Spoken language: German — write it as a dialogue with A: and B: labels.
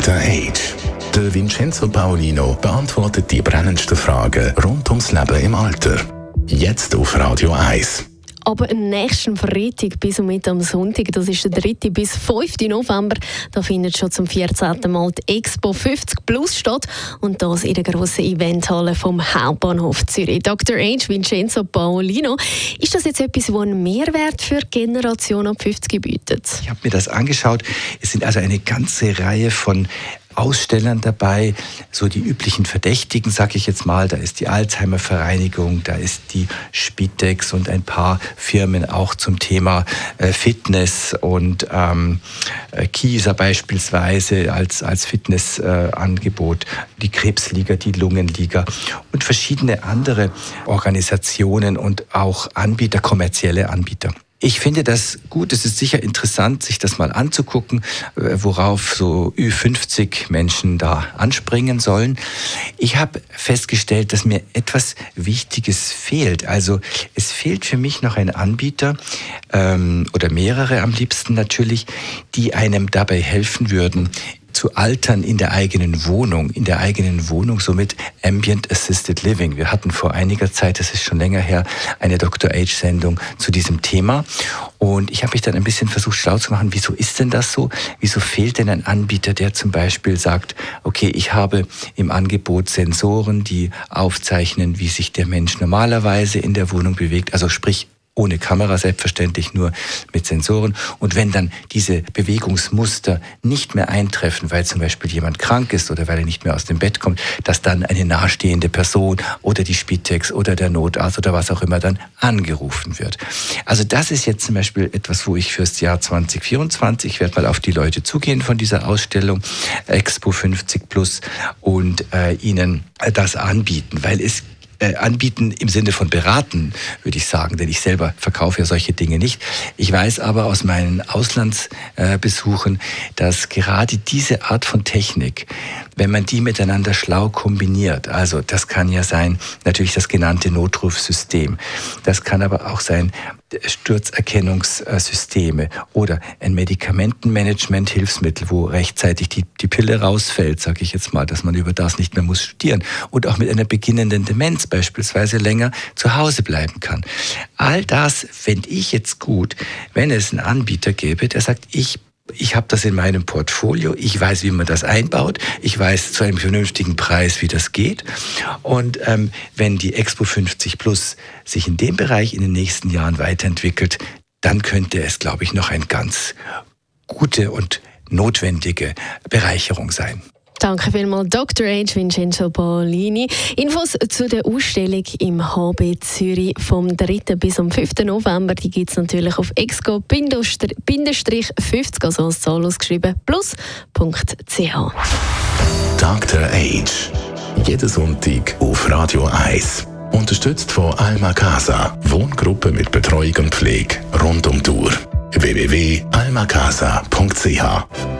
A: Dr. Age. Der Vincenzo Paolino beantwortet die brennendsten Fragen rund ums Leben im Alter. Jetzt auf Radio 1.
B: Aber am nächsten Freitag bis und mit am Sonntag, das ist der 3. bis 5. November, da findet schon zum 14. Mal die Expo 50 Plus statt und das in der grossen Eventhalle vom Hauptbahnhof Zürich. Dr. H. Vincenzo Paolino, ist das jetzt etwas, das einen Mehrwert für die Generation ab 50 bietet?
C: Ich habe mir das angeschaut. Es sind also eine ganze Reihe von Ausstellern dabei, so die üblichen Verdächtigen, sag ich jetzt mal. Da ist die Alzheimer Vereinigung, da ist die Spitex und ein paar Firmen auch zum Thema äh, Fitness und ähm, äh, Kieser beispielsweise als, als Fitnessangebot, die Krebsliga, die Lungenliga und verschiedene andere Organisationen und auch Anbieter, kommerzielle Anbieter. Ich finde das gut. Es ist sicher interessant, sich das mal anzugucken, äh, worauf so Ü50 Menschen da anspringen sollen. Ich habe festgestellt, dass mir etwas Wichtiges fehlt. Also es fehlt für mich noch ein Anbieter ähm, oder mehrere am liebsten natürlich, die einem dabei helfen würden, zu altern in der eigenen Wohnung, in der eigenen Wohnung, somit Ambient Assisted Living. Wir hatten vor einiger Zeit, das ist schon länger her, eine Dr. Age-Sendung zu diesem Thema. Und ich habe mich dann ein bisschen versucht, schlau zu machen, wieso ist denn das so? Wieso fehlt denn ein Anbieter, der zum Beispiel sagt, okay, ich habe im Angebot Sensoren, die aufzeichnen, wie sich der Mensch normalerweise in der Wohnung bewegt, also sprich ohne Kamera selbstverständlich, nur mit Sensoren. Und wenn dann diese Bewegungsmuster nicht mehr eintreffen, weil zum Beispiel jemand krank ist oder weil er nicht mehr aus dem Bett kommt, dass dann eine nahestehende Person oder die Spitex oder der Notarzt oder was auch immer dann angerufen wird. Also das ist jetzt zum Beispiel etwas, wo ich fürs Jahr 2024, ich werde mal auf die Leute zugehen von dieser Ausstellung Expo 50 Plus und äh, ihnen das anbieten, weil es äh, anbieten im Sinne von beraten, würde ich sagen, denn ich selber verkaufe ja solche Dinge nicht. Ich weiß aber aus meinen Auslandsbesuchen, dass gerade diese Art von Technik, wenn man die miteinander schlau kombiniert, also das kann ja sein, natürlich das genannte Notrufsystem, das kann aber auch sein Sturzerkennungssysteme oder ein Medikamentenmanagement-Hilfsmittel, wo rechtzeitig die, die Pille rausfällt, sage ich jetzt mal, dass man über das nicht mehr muss studieren und auch mit einer beginnenden Demenz beispielsweise länger zu Hause bleiben kann. All das fände ich jetzt gut, wenn es einen Anbieter gäbe, der sagt, ich ich habe das in meinem Portfolio, ich weiß, wie man das einbaut, ich weiß zu einem vernünftigen Preis, wie das geht. Und ähm, wenn die Expo 50 Plus sich in dem Bereich in den nächsten Jahren weiterentwickelt, dann könnte es, glaube ich, noch eine ganz gute und notwendige Bereicherung sein.
B: Danke vielmals, Dr. H. Vincenzo Paolini. Infos zu der Ausstellung im HB Zürich vom 3. bis zum 5. November, die gibt es natürlich auf exco-50, also als Zahl ausgeschrieben, plus.ch.
A: Dr. H. Jeden Sonntag auf Radio 1. Unterstützt von Alma Casa, Wohngruppe mit Betreuung und Pflege rund um Uhr. www.almacasa.ch